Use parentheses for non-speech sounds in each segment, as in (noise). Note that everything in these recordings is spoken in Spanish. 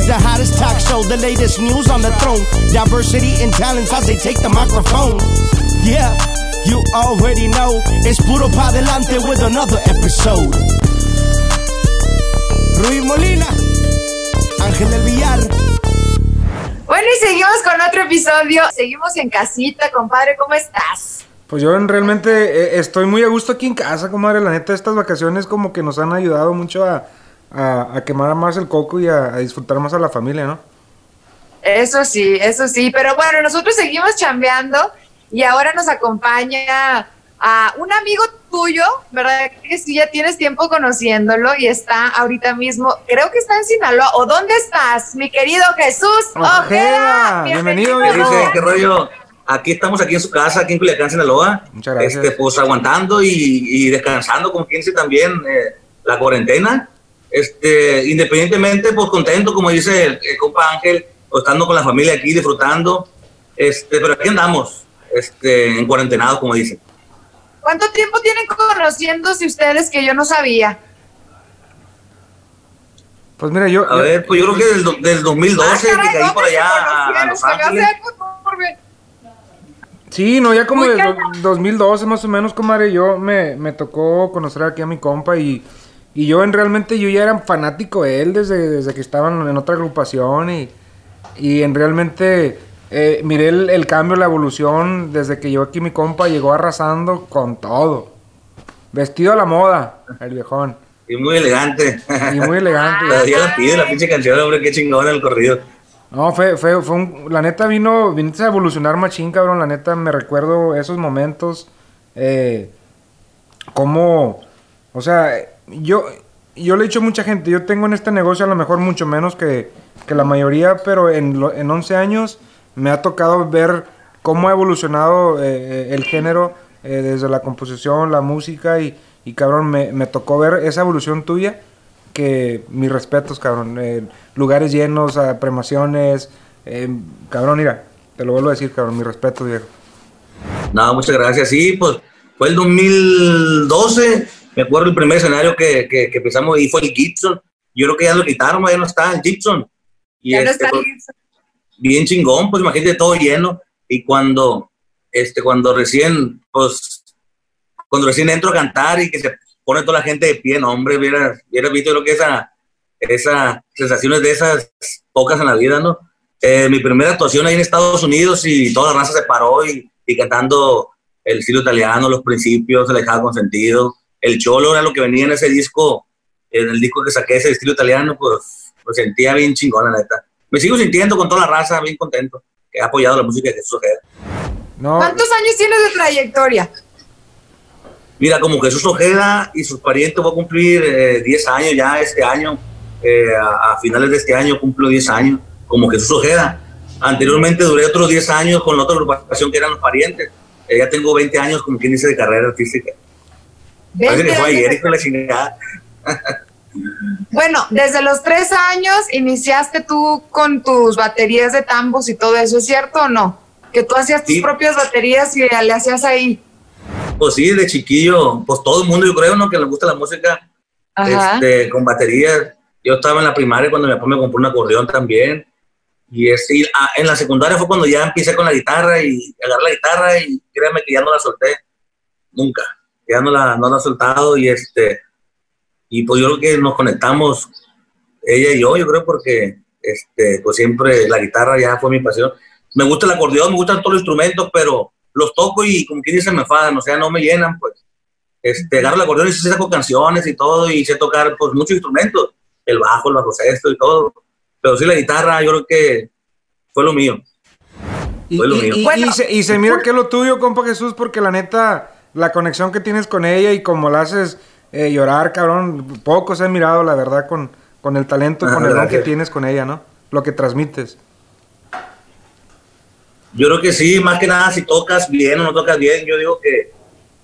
is the hottest talk show, the latest news on the throne. Diversity and talents as they take the microphone. Yeah, you already know. Es puro pa' adelante with another episode. Ruiz Molina, Ángel del Villar. Bueno, y seguimos con otro episodio. Seguimos en casita, compadre. ¿Cómo estás? Pues yo realmente eh, estoy muy a gusto aquí en casa, comadre. La neta, estas vacaciones como que nos han ayudado mucho a, a, a quemar más el coco y a, a disfrutar más a la familia, ¿no? Eso sí, eso sí. Pero bueno, nosotros seguimos chambeando y ahora nos acompaña a un amigo tuyo, ¿verdad? Que sí, ya tienes tiempo conociéndolo y está ahorita mismo, creo que está en Sinaloa. ¿O dónde estás, mi querido Jesús Ojeda? Ojeda? Bienvenido, ¿Qué viejo. dice? ¿Qué rollo? Aquí estamos aquí en su casa, aquí en Culiacán, Sinaloa. Muchas gracias. Este, pues aguantando y, y descansando, como quien dice también, eh, la cuarentena. Este, independientemente, pues contento, como dice el, el compa Ángel, pues, estando con la familia aquí, disfrutando. Este, pero aquí andamos, este, en cuarentenados, como dicen. ¿Cuánto tiempo tienen conociéndose ustedes que yo no sabía? Pues mira, yo... A yo- ver, pues yo creo que del, del 2012, Ah, caray, que caí ¿dónde por allá a, a? Los Ángeles. enorme. Sí, no, ya como cañón. 2012 más o menos, comadre, yo me, me tocó conocer aquí a mi compa y, y yo en realmente yo ya era fanático de él desde, desde que estaban en otra agrupación y, y en realmente eh, miré el, el cambio, la evolución desde que llegó aquí mi compa, llegó arrasando con todo. Vestido a la moda, el viejón. Y muy elegante. Y muy elegante. (laughs) Todavía la pide la pinche canción, hombre, qué chingón el corrido. No, fue, fue, fue un, la neta vino, viniste a evolucionar machín, cabrón, la neta me recuerdo esos momentos, eh, como, o sea, yo, yo le he dicho a mucha gente, yo tengo en este negocio a lo mejor mucho menos que, que la mayoría, pero en, lo- en 11 años me ha tocado ver cómo ha evolucionado eh, eh, el género, eh, desde la composición, la música, y, y cabrón, me, me tocó ver esa evolución tuya que mis respetos, cabrón. eh, lugares llenos, premaciones. eh, cabrón, mira, te lo vuelvo a decir, cabrón, mis respetos, viejo. No, muchas gracias. Sí, pues fue el 2012. Me acuerdo el primer escenario que, que, que empezamos y fue el Gibson. Yo creo que ya lo quitaron, ya no está el Gibson. Y Ya no este, está pues, listo. bien chingón, pues imagínate todo lleno. Y cuando, este, cuando recién, pues, cuando recién entro a cantar y que se pone toda la gente de pie, no, hombre, hubiera, visto lo que esa, esa sensaciones de esas pocas en la vida, ¿no? Eh, mi primera actuación ahí en Estados Unidos y toda la raza se paró y, y cantando el estilo italiano, los principios, el dejaba consentido. El cholo era lo que venía en ese disco, en el disco que saqué, ese estilo italiano, pues me sentía bien chingón, la neta. Me sigo sintiendo con toda la raza, bien contento, que ha apoyado la música de Jesús Ojeda. No, ¿Cuántos años tienes de trayectoria? Mira, como Jesús Ojeda y sus parientes va a cumplir eh, 10 años ya este año, eh, a, a finales de este año cumplo 10 años como Jesús Ojeda. Anteriormente duré otros 10 años con la otra agrupación que eran los parientes. Eh, ya tengo 20 años como quien dice de carrera artística. Parece que 20 fue ayer, años. hijo de la chingada. (laughs) Bueno, desde los tres años iniciaste tú con tus baterías de tambos y todo eso, ¿es cierto o no? Que tú hacías tus Sí. propias baterías y le hacías ahí. Pues sí, de chiquillo, pues todo el mundo yo creo, ¿no? Que le gusta la música este, con baterías. Yo estaba en la primaria cuando mi papá me compró un acordeón también. Y, este, y, ah, en la secundaria fue cuando ya empecé con la guitarra y agarré la guitarra y créeme que ya no la solté. Nunca. Ya no la, no la he soltado y este y pues yo creo que nos conectamos ella y yo, yo creo porque este pues siempre la guitarra ya fue mi pasión. Me gusta el acordeón, me gustan todos los instrumentos, pero los toco y como quien dice me enfadan, o sea, no me llenan, pues. Este, agarro el acordeón y saco canciones y todo y sé tocar pues muchos instrumentos, el bajo, el bajo sexto y todo. Pero sí la guitarra yo creo que fue lo mío. y, fue lo y- mío. y- Bueno, y se, y se mira que es lo tuyo, compa Jesús, porque la neta, la conexión que tienes con ella y como la haces eh, llorar, cabrón, pocos he mirado, la verdad, con, con el talento, Ah, con el don que (laughs) tienes con ella, ¿no? Lo que transmites. Yo creo que sí, más que nada si tocas bien o no tocas bien, yo digo que,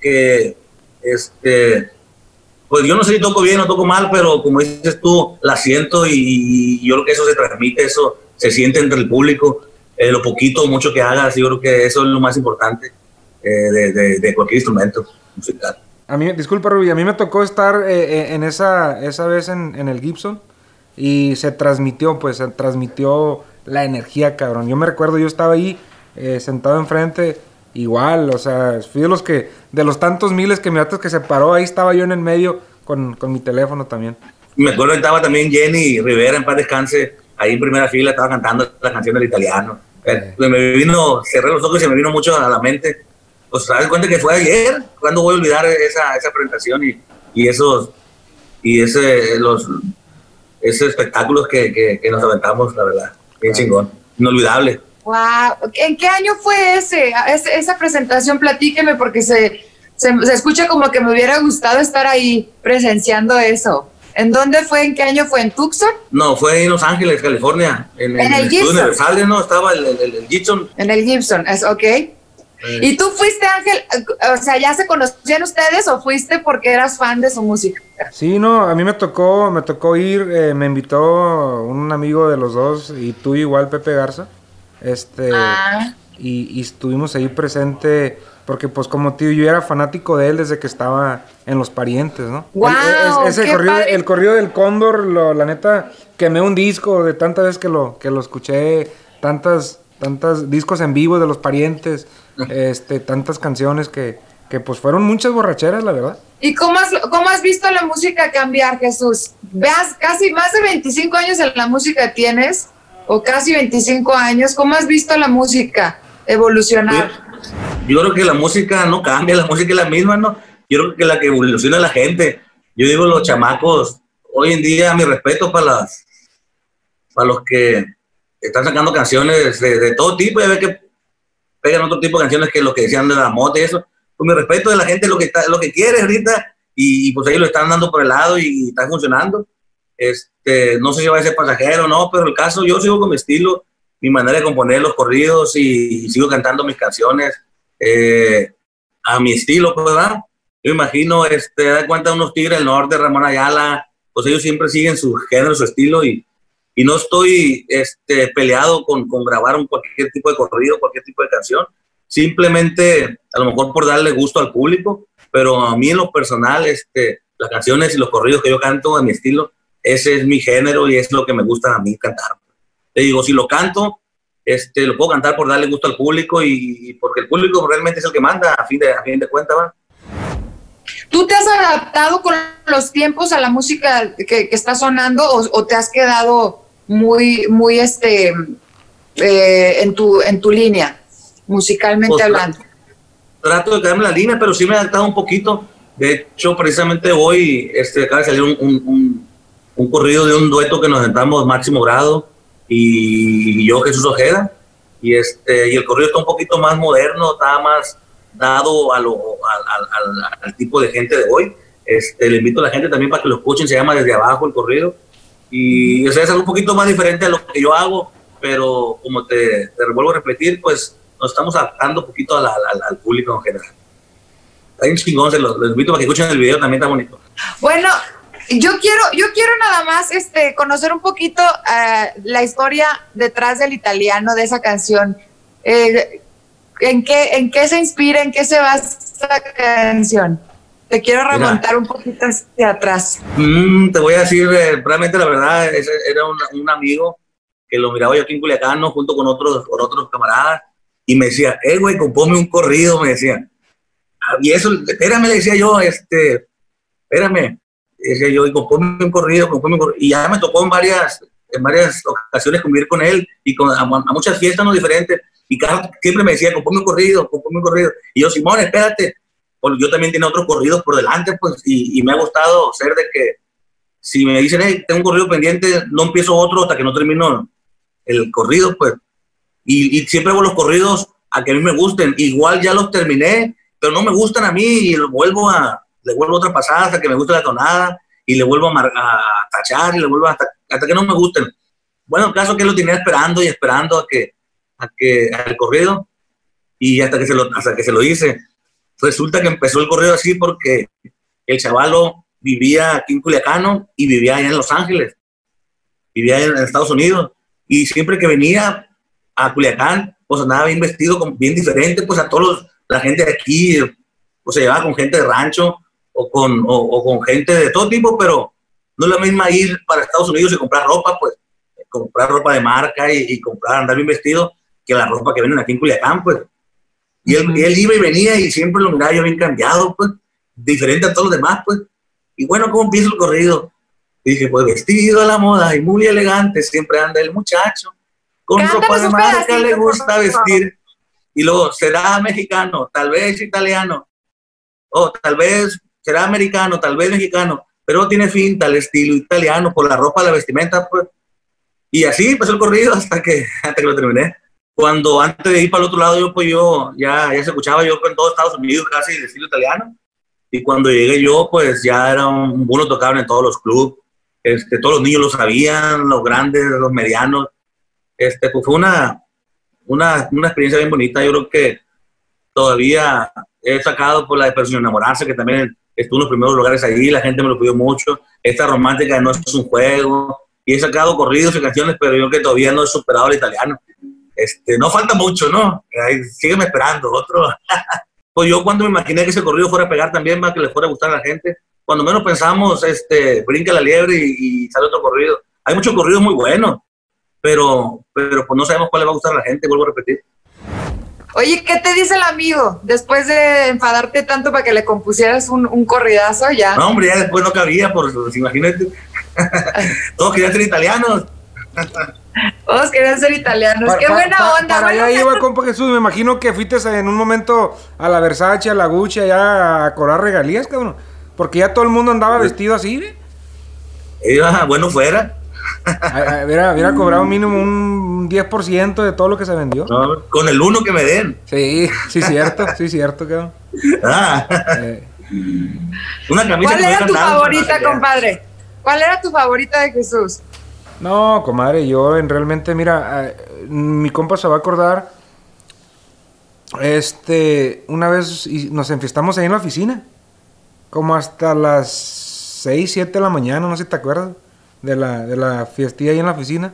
que este, pues yo no sé si toco bien o toco mal, pero como dices tú, la siento y, y yo creo que eso se transmite, eso se siente entre el público, eh, lo poquito o mucho que hagas, yo creo que eso es lo más importante eh, de, de- de cualquier instrumento musical. A mí, disculpa Rubí, a mí me tocó estar eh, eh, en esa, esa vez en, en el Gibson y se transmitió, pues se transmitió la energía, cabrón. Yo me recuerdo, yo estaba ahí eh, sentado enfrente, igual, o sea, fui de los que, de los tantos miles que me que se paró, ahí estaba yo en el medio con, con mi teléfono también. Me acuerdo que estaba también Jenny Rivera en paz descanse, ahí en primera fila estaba cantando la canción del italiano. Eh, me vino, cerré los ojos y se me vino mucho a la mente. Pues sabes cuenta que fue ayer, cuando voy a olvidar esa, esa presentación y, y esos, y ese, los, esos espectáculos que, que, que nos aventamos, la verdad. Bien chingón, inolvidable. Wow. ¿En qué año fue ese, esa presentación? Platíqueme porque se, se, escucha como que me hubiera gustado estar ahí presenciando eso. ¿En dónde fue? ¿En qué año fue? ¿En Tucson? No, fue en Los Ángeles, California. En, el, el Gibson. Universal, ¿no? Estaba el, el, Gibson. En el Gibson, es ok. ¿Y tú fuiste, Ángel? O sea, ¿ya se conocían ustedes o fuiste porque eras fan de su música? Sí, no, a mí me tocó, me tocó ir, eh, me invitó un amigo de los dos y tú igual, Pepe Garza. Este, ah. y, estuvimos ahí presente porque pues como tío yo era fanático de él desde que estaba en Los Parientes, ¿no? Wow, ese corrido, el corrido del Cóndor, lo, la neta, quemé un disco de tantas veces que lo, que lo escuché, tantas, tantas discos en vivo de Los Parientes este, tantas canciones que, que pues fueron muchas borracheras, la verdad. ¿Y cómo has, cómo has visto la música cambiar, Jesús? Veas, casi más de 25 años en la música tienes, o casi 25 años, ¿cómo has visto la música evolucionar? Yo, creo que la música no cambia, la música es la misma, ¿no? Yo creo que la que evoluciona la gente. Yo digo, los chamacos, hoy en día, mi respeto para las para los que están sacando canciones de, de todo tipo, ya ve que pegan otro tipo de canciones que lo que decían de la moto y eso. Con mi respeto de la gente lo que está, lo que quiere ahorita y, pues ahí lo están dando por el lado y, está funcionando. Este, no sé si va a ser pasajero o no, pero el caso yo sigo con mi estilo, mi manera de componer los corridos y, sigo cantando mis canciones eh, a mi estilo, pues, ¿verdad? Yo imagino, este, da cuenta unos Tigres del Norte, Ramón Ayala, pues ellos siempre siguen su género, su estilo y, y no estoy este, peleado con, con grabar un cualquier tipo de corrido, cualquier tipo de canción, simplemente a lo mejor por darle gusto al público, pero a mí en lo personal, este, las canciones y los corridos que yo canto a mi estilo, ese es mi género y es lo que me gusta a mí cantar. Te digo, si lo canto, este, lo puedo cantar por darle gusto al público y, porque el público realmente es el que manda a fin de, a fin de cuentas. ¿Tú te has adaptado con los tiempos a la música que, que está sonando o, o, te has quedado muy, muy este, eh, en, tu, en tu línea, musicalmente pues, hablando. Trato de quedarme en la línea, pero sí me he adaptado un poquito. De hecho, precisamente hoy este, acaba de salir un, un, un, corrido de un dueto que nos sentamos Máximo Grado y yo, Jesús Ojeda. Y, este, y el corrido está un poquito más moderno, está más dado a lo, al, al, tipo de gente de hoy. Este, le invito a la gente también para que lo escuchen, se llama Desde Abajo el corrido y o sea, es algo un poquito más diferente a lo que yo hago, pero como te, te vuelvo a repetir, pues nos estamos adaptando un poquito al, al, público en general. Hay un chingón, se los, invito a que escuchen el video, también está bonito. Bueno, yo quiero, yo quiero nada más este, conocer un poquito uh, la historia detrás del italiano, de esa canción. Eh, ¿en, qué, ¿En qué se inspira, en qué se basa esa canción? Te quiero remontar un poquito hacia atrás. Mm, te voy a decir, eh, realmente la verdad, era un, amigo que lo miraba yo aquí en Culiacán, junto con otros, con otros camaradas, y me decía, eh, güey, compóme un corrido, me decía. Ah, y eso, espérame, le decía yo, este, espérame, decía yo, y compóme un corrido, compóme un corrido. Y ya me tocó en varias, en varias ocasiones convivir con él y con, a, muchas fiestas no diferentes. Y cada, siempre me decía, compóme un corrido, compóme un corrido. Y yo, Simón, espérate, yo también tengo otros corridos por delante, pues, y, me ha gustado ser de que si me dicen, hey, tengo un corrido pendiente, no empiezo otro hasta que no termino el corrido, pues. Y, siempre hago los corridos a que a mí me gusten. Igual ya los terminé, pero no me gustan a mí y los vuelvo a, le vuelvo otra pasada hasta que me guste la tonada y le vuelvo a, a tachar y le vuelvo hasta, hasta que no me gusten. Bueno, el caso que lo tenía esperando y esperando a que, a que, al corrido y hasta que se lo, hasta que se lo hice. Resulta que empezó el correo así porque el chavalo vivía aquí en Culiacano y vivía allá en Los Ángeles, vivía en Estados Unidos. Y siempre que venía a Culiacán, pues andaba bien vestido, bien diferente, pues a todos la gente de aquí, pues se llevaba con gente de rancho o con, o, con gente de todo tipo, pero No es la misma ir para Estados Unidos y comprar ropa, pues, comprar ropa de marca y, comprar, andar bien vestido, que la ropa que venden aquí en Culiacán, pues. Y él, él, iba y venía y siempre lo miraba yo bien cambiado, pues, diferente a todos los demás, pues. Y bueno, ¿cómo empieza el corrido? dije, pues vestido a la moda y muy elegante, siempre anda el muchacho. Con ropa de marca le gusta vestir. Y luego, será mexicano, tal vez italiano, o tal vez será americano, tal vez mexicano, pero tiene finta el estilo italiano por la ropa, la vestimenta, pues. Y así pasó el corrido hasta que, (laughs) hasta que lo terminé. Cuando antes de ir para el otro lado, yo, pues yo ya, ya se escuchaba yo en todos Estados Unidos casi de estilo italiano. Y cuando llegué yo, pues ya era un, uno tocaban en todos los clubes este, todos los niños lo sabían, los grandes, los medianos. Este, pues fue una, una, una experiencia bien bonita. Yo creo que todavía he sacado por la de Persona Enamorarse, que también estuvo en los primeros lugares ahí, la gente me lo pidió mucho. Esta romántica no es un juego. Y he sacado corridos y canciones, pero yo creo que todavía no he superado el italiano. Este, no falta mucho, ¿no? sígueme esperando, otro. (laughs) pues yo cuando me imaginé que ese corrido fuera a pegar también, más que le fuera a gustar a la gente, cuando menos pensamos, este, brinca la liebre y, sale otro corrido. Hay muchos corridos muy buenos, pero, pero pues no sabemos cuál le va a gustar a la gente, vuelvo a repetir. Oye, ¿qué te dice el amigo después de enfadarte tanto para que le compusieras un, un corridazo ya? No, hombre, ya después no cabía, por imagínate. (laughs) Todos querían ser italianos. (laughs) Todos querían ser italianos. Qué buena onda. Para allá iba, compa Jesús. Me imagino que fuiste en un momento a la Versace, a la Gucci, allá a cobrar regalías, cabrón. Porque ya todo el mundo andaba vestido así, ¿ve? Iba, bueno, fuera. Hubiera, cobrado mínimo un 10% de todo lo que se vendió. con el uno que me den. Sí, sí, cierto, sí, cierto, cabrón. Ah. Eh. Una camisa ¿Cuál era tu favorita, compadre? ¿Cuál era tu favorita de Jesús? No, comadre, yo en realmente, mira, eh, mi compa se va a acordar. Este, una vez nos enfiestamos ahí en la oficina como hasta las 6, 7 de la mañana, no sé si te acuerdas, de la, de la fiestilla ahí en la oficina.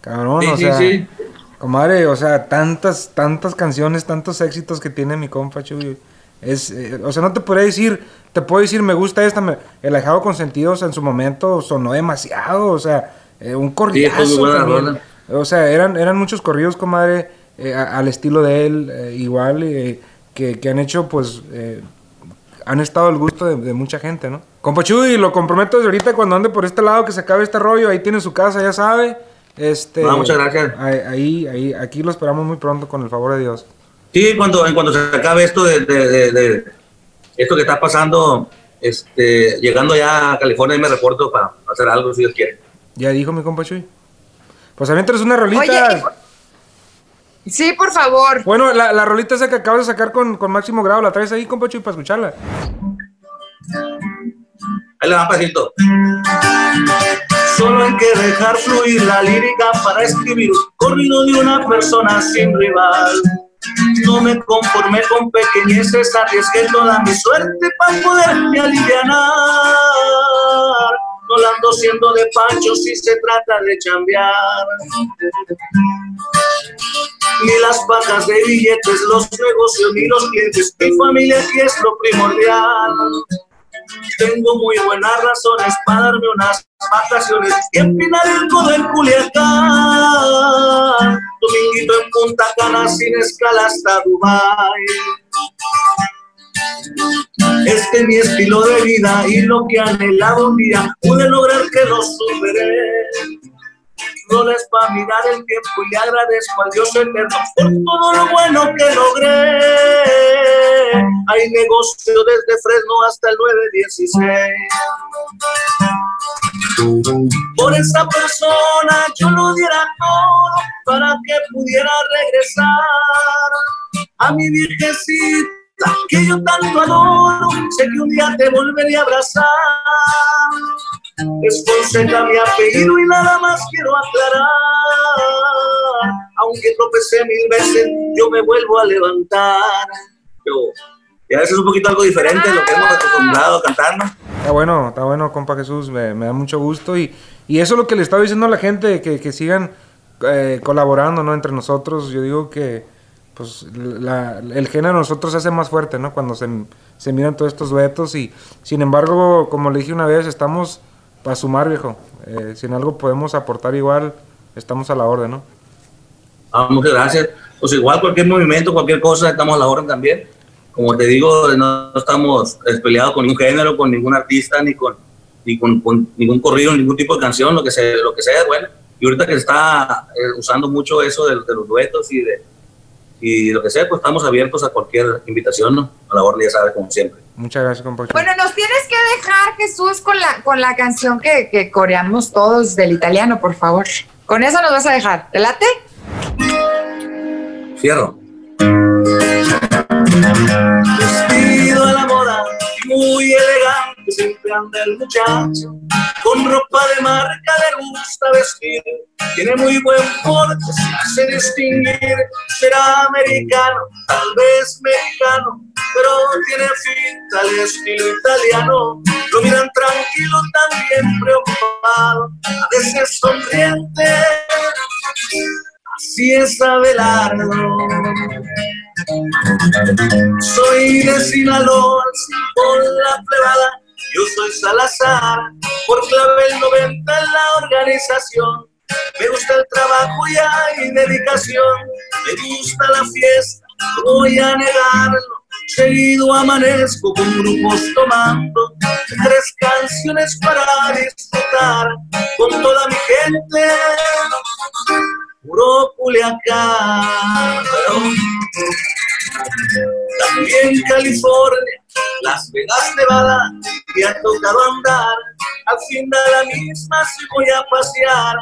Cabrón, o sea, sí, comadre, o sea, tantas, tantas canciones, tantos éxitos que tiene mi compa, Chuy. Es, eh, o sea, no te podría decir, te puedo decir, me gusta esta, me, el Ajado Consentido, o sea, en su momento sonó demasiado, o sea, eh, un corridazo también. O sea, eran, eran muchos corridos, comadre, eh, al estilo de él, igual, que, que, han hecho, pues, han estado al gusto de, mucha gente, ¿no? Compa Chuy, lo comprometo desde ahorita cuando ande por este lado que se acabe este rollo, ahí tiene su casa, ya sabe. Este, muchas gracias. Ahí, ahí, aquí lo esperamos muy pronto con el favor de Dios. Sí, cuando, cuando se acabe esto de, esto que está pasando, este, llegando ya a California, y me reporto para hacer algo si Dios quiere. Ya dijo mi compa Chuy. Pues a mí traes una rolita. Sí, por favor. Bueno, la, la rolita esa que acabas de sacar con, con Máximo Grado, ¿la traes ahí, compa Chuy, para escucharla? Ahí le va pasito. Solo hay que dejar fluir la lírica para escribir corrido de una persona sin rival. No me conformé con pequeñeces, arriesgué toda mi suerte para poderme aliviar. No la ando siendo de pancho si se trata de chambear ni las pajas de billetes, los negocios ni los clientes. Mi familia aquí es lo primordial. Tengo muy buenas razones para darme unas vacaciones y empinar el codo en Culiacán. Dominguito en Punta Cana sin escala hasta Dubai. Este es mi estilo de vida y lo que anhelaba un día pude lograr que lo superé no les va a mirar el tiempo y le agradezco al Dios eterno por todo lo bueno que logré. Hay negocio desde Fresno hasta el 916. Por esa persona yo lo diera todo para que pudiera regresar a mi virgencita que yo tanto adoro. Sé que un día te volveré a abrazar es Fonseca mi apellido y nada más quiero aclarar. Aunque tropecé mil veces, yo me vuelvo a levantar. Yo, ya es un poquito algo diferente de lo que hemos acostumbrado a cantar, ¿no? Está bueno, está bueno, compa Jesús, me, da mucho gusto. Y, y, eso es lo que le estaba diciendo a la gente, que, que sigan eh, colaborando, ¿no? Entre nosotros. Yo digo que pues la, el género de nosotros se hace más fuerte, ¿no? Cuando se, se miran todos estos duetos y sin embargo, como le dije una vez, estamos para sumar, viejo. Eh, si en algo podemos aportar igual, estamos a la orden, ¿no? Ah, muchas gracias. Pues igual cualquier movimiento, cualquier cosa, estamos a la orden también. Como te digo, no, estamos peleados con ningún género, con ningún artista, ni con, ni con, ningún corrido, ningún tipo de canción, lo que sea, lo que sea, bueno. Y ahorita que se está eh, usando mucho eso de, los duetos y de y lo que sea, pues estamos abiertos a cualquier invitación, ¿no? A la orden, ya sabes, como siempre. Muchas gracias, compañero. Bueno, nos tienes que dejar, Jesús, con la, con la canción que, que coreamos todos del italiano, por favor. Con eso nos vas a dejar. ¿Te late? Fierro. Vestido a la moda, muy elegante, siempre anda el muchacho. Con ropa de marca le gusta vestir, tiene muy buen porte, se hace distinguir. Será americano, tal vez mexicano, pero tiene finta al estilo italiano. Lo miran tranquilo, también preocupado, a veces sonriente Así es Abelardo. Soy de Sinaloa, con la plebada. Yo soy Salazar, por clave 90 en la organización. Me gusta el trabajo y hay dedicación. Me gusta la fiesta, voy a negarlo. Seguido amanezco con grupos tomando tres canciones para disfrutar con toda mi gente puro Culiacán. También California, Las Vegas, Nevada, y ha tocado andar. Al fin de la misma si voy a pasear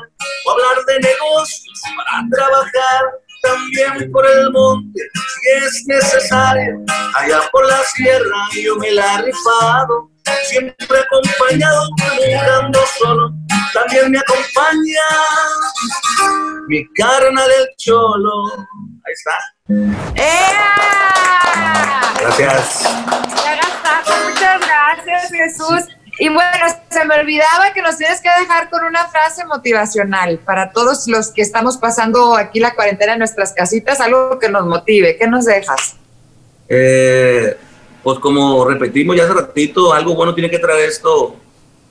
o hablar de negocios para trabajar también por el monte si es necesario. Allá por la sierra yo me la he rifado, siempre acompañado, nunca solo. También me acompaña mi carna del cholo. Ahí está. ¡Ea! Gracias. Y bueno, se me olvidaba que nos tienes que dejar con una frase motivacional para todos los que estamos pasando aquí la cuarentena en nuestras casitas, algo que nos motive. ¿Qué nos dejas? Eh, pues como repetimos ya hace ratito, algo bueno tiene que traer esto,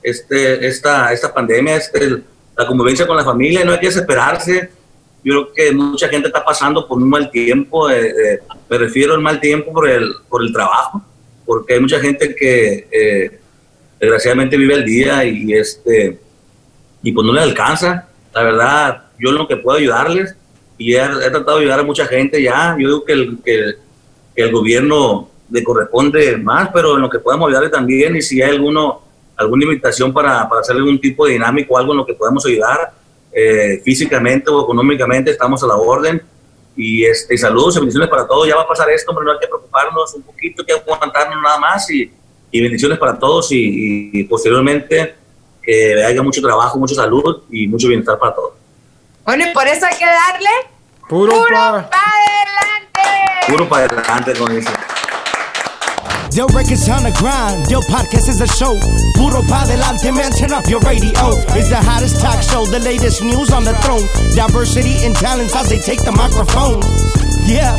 este, esta, esta pandemia, este, la convivencia con la familia, no hay que desesperarse. Yo creo que mucha gente está pasando por un mal tiempo, eh, eh, me refiero al mal tiempo por el, por el trabajo, porque hay mucha gente que desgraciadamente vive el día y, este y pues no le alcanza. La verdad, yo en lo que puedo ayudarles y he, tratado de ayudar a mucha gente ya. Yo digo que el, que, el gobierno le corresponde más, pero en lo que podemos ayudarle también y si hay alguno, alguna invitación para, para hacer algún tipo de dinámico, algo en lo que podemos ayudar eh, físicamente o económicamente, estamos a la orden. Y, este, saludos y bendiciones para todos. Ya va a pasar esto, pero no hay que preocuparnos un poquito, que aguantarnos nada más y y bendiciones para todos y, posteriormente que haya mucho trabajo, mucha salud y mucho bienestar para todos. Bueno, y por eso hay que darle puro, puro para adelante. Puro para adelante con eso. Yo records on the grind, yo podcast is a show. Puro pa delante, man, turn up your radio. It's the hottest talk show, the latest news on the throne. Diversity and talents as they take the microphone. Yeah.